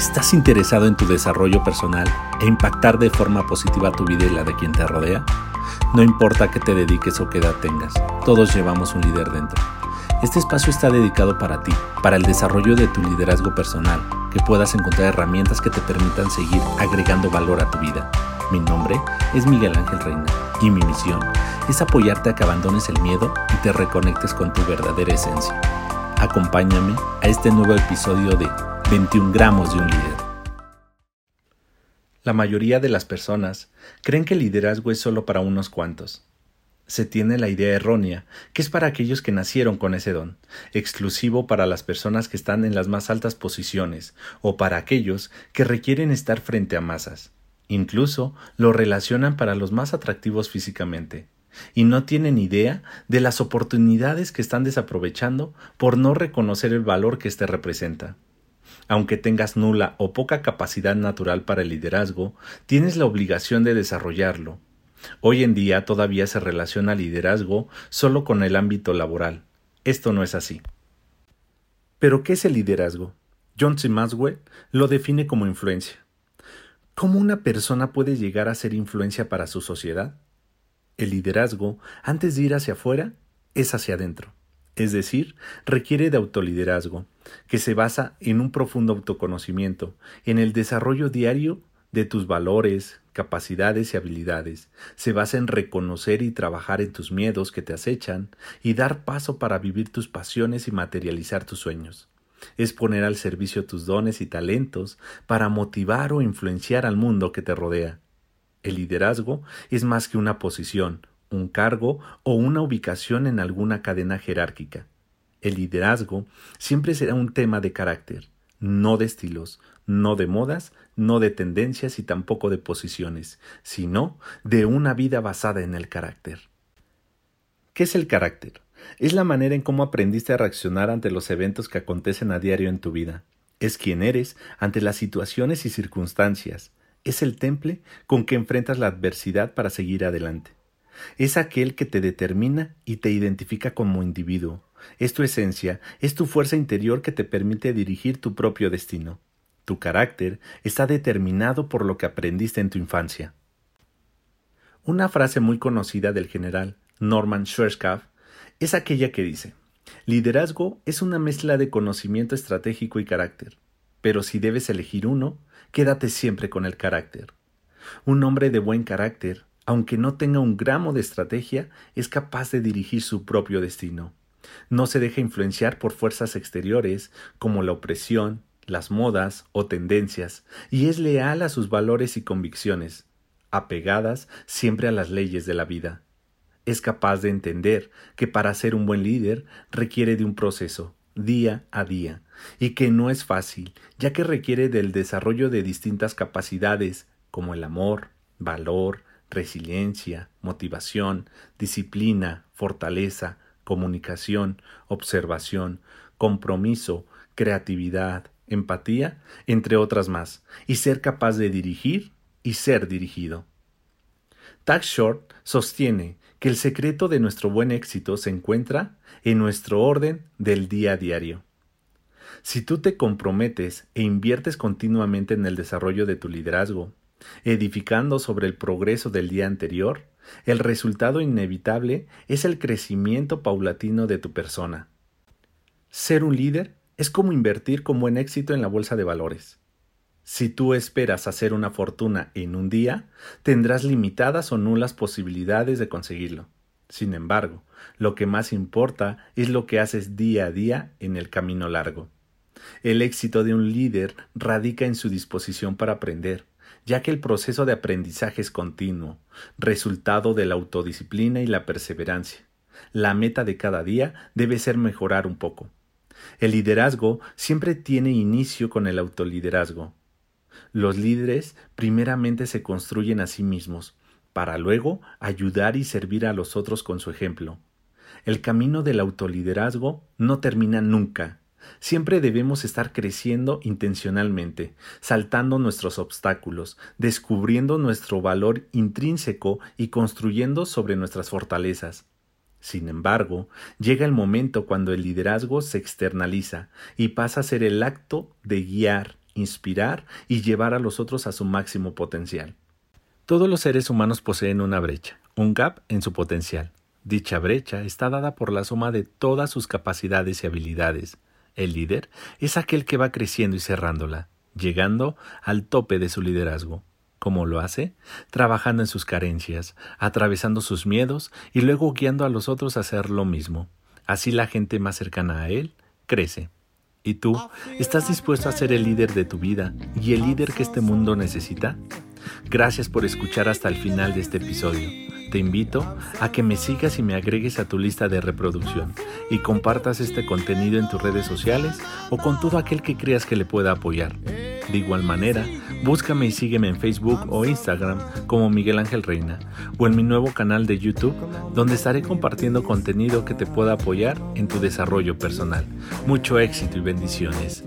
¿Estás interesado en tu desarrollo personal e impactar de forma positiva tu vida y la de quien te rodea? No importa qué te dediques o qué edad tengas, todos llevamos un líder dentro. Este espacio está dedicado para ti, para el desarrollo de tu liderazgo personal, que puedas encontrar herramientas que te permitan seguir agregando valor a tu vida. Mi nombre es Miguel Ángel Reina y mi misión es apoyarte a que abandones el miedo y te reconectes con tu verdadera esencia. Acompáñame a este nuevo episodio de 21 gramos de un líder. La mayoría de las personas creen que el liderazgo es solo para unos cuantos. Se tiene la idea errónea que es para aquellos que nacieron con ese don, exclusivo para las personas que están en las más altas posiciones o para aquellos que requieren estar frente a masas. Incluso lo relacionan para los más atractivos físicamente y no tienen idea de las oportunidades que están desaprovechando por no reconocer el valor que éste representa. Aunque tengas nula o poca capacidad natural para el liderazgo, tienes la obligación de desarrollarlo. Hoy en día todavía se relaciona liderazgo solo con el ámbito laboral. Esto no es así. Pero, ¿qué es el liderazgo? John C. Maxwell lo define como influencia. ¿Cómo una persona puede llegar a ser influencia para su sociedad? El liderazgo, antes de ir hacia afuera, es hacia adentro es decir, requiere de autoliderazgo, que se basa en un profundo autoconocimiento, en el desarrollo diario de tus valores, capacidades y habilidades. Se basa en reconocer y trabajar en tus miedos que te acechan y dar paso para vivir tus pasiones y materializar tus sueños. Es poner al servicio tus dones y talentos para motivar o influenciar al mundo que te rodea. El liderazgo es más que una posición, un cargo o una ubicación en alguna cadena jerárquica. El liderazgo siempre será un tema de carácter, no de estilos, no de modas, no de tendencias y tampoco de posiciones, sino de una vida basada en el carácter. ¿Qué es el carácter? Es la manera en cómo aprendiste a reaccionar ante los eventos que acontecen a diario en tu vida. Es quien eres ante las situaciones y circunstancias. Es el temple con que enfrentas la adversidad para seguir adelante. Es aquel que te determina y te identifica como individuo. Es tu esencia, es tu fuerza interior que te permite dirigir tu propio destino. Tu carácter está determinado por lo que aprendiste en tu infancia. Una frase muy conocida del general Norman Schwarzkopf es aquella que dice: Liderazgo es una mezcla de conocimiento estratégico y carácter, pero si debes elegir uno, quédate siempre con el carácter. Un hombre de buen carácter aunque no tenga un gramo de estrategia, es capaz de dirigir su propio destino. No se deja influenciar por fuerzas exteriores como la opresión, las modas o tendencias, y es leal a sus valores y convicciones, apegadas siempre a las leyes de la vida. Es capaz de entender que para ser un buen líder requiere de un proceso, día a día, y que no es fácil, ya que requiere del desarrollo de distintas capacidades como el amor, valor, resiliencia, motivación, disciplina, fortaleza, comunicación, observación, compromiso, creatividad, empatía, entre otras más, y ser capaz de dirigir y ser dirigido. Tag Short sostiene que el secreto de nuestro buen éxito se encuentra en nuestro orden del día a diario. Si tú te comprometes e inviertes continuamente en el desarrollo de tu liderazgo, edificando sobre el progreso del día anterior, el resultado inevitable es el crecimiento paulatino de tu persona. Ser un líder es como invertir con buen éxito en la bolsa de valores. Si tú esperas hacer una fortuna en un día, tendrás limitadas o nulas posibilidades de conseguirlo. Sin embargo, lo que más importa es lo que haces día a día en el camino largo. El éxito de un líder radica en su disposición para aprender, ya que el proceso de aprendizaje es continuo, resultado de la autodisciplina y la perseverancia. La meta de cada día debe ser mejorar un poco. El liderazgo siempre tiene inicio con el autoliderazgo. Los líderes primeramente se construyen a sí mismos, para luego ayudar y servir a los otros con su ejemplo. El camino del autoliderazgo no termina nunca, Siempre debemos estar creciendo intencionalmente, saltando nuestros obstáculos, descubriendo nuestro valor intrínseco y construyendo sobre nuestras fortalezas. Sin embargo, llega el momento cuando el liderazgo se externaliza y pasa a ser el acto de guiar inspirar y llevar a los otros a su máximo potencial. Todos los seres humanos poseen una brecha, un gap en su potencial. Dicha brecha está dada por la suma de todas sus capacidades y habilidades. El líder es aquel que va creciendo y cerrándola, llegando al tope de su liderazgo. ¿Cómo lo hace? Trabajando en sus carencias, atravesando sus miedos y luego guiando a los otros a hacer lo mismo. Así la gente más cercana a él crece. ¿Y tú estás dispuesto a ser el líder de tu vida y el líder que este mundo necesita? Gracias por escuchar hasta el final de este episodio. Te invito a que me sigas y me agregues a tu lista de reproducción y compartas este contenido en tus redes sociales o con todo aquel que creas que le pueda apoyar. De igual manera, búscame y sígueme en Facebook o Instagram como Miguel Ángel Reina o en mi nuevo canal de YouTube donde estaré compartiendo contenido que te pueda apoyar en tu desarrollo personal. Mucho éxito y bendiciones.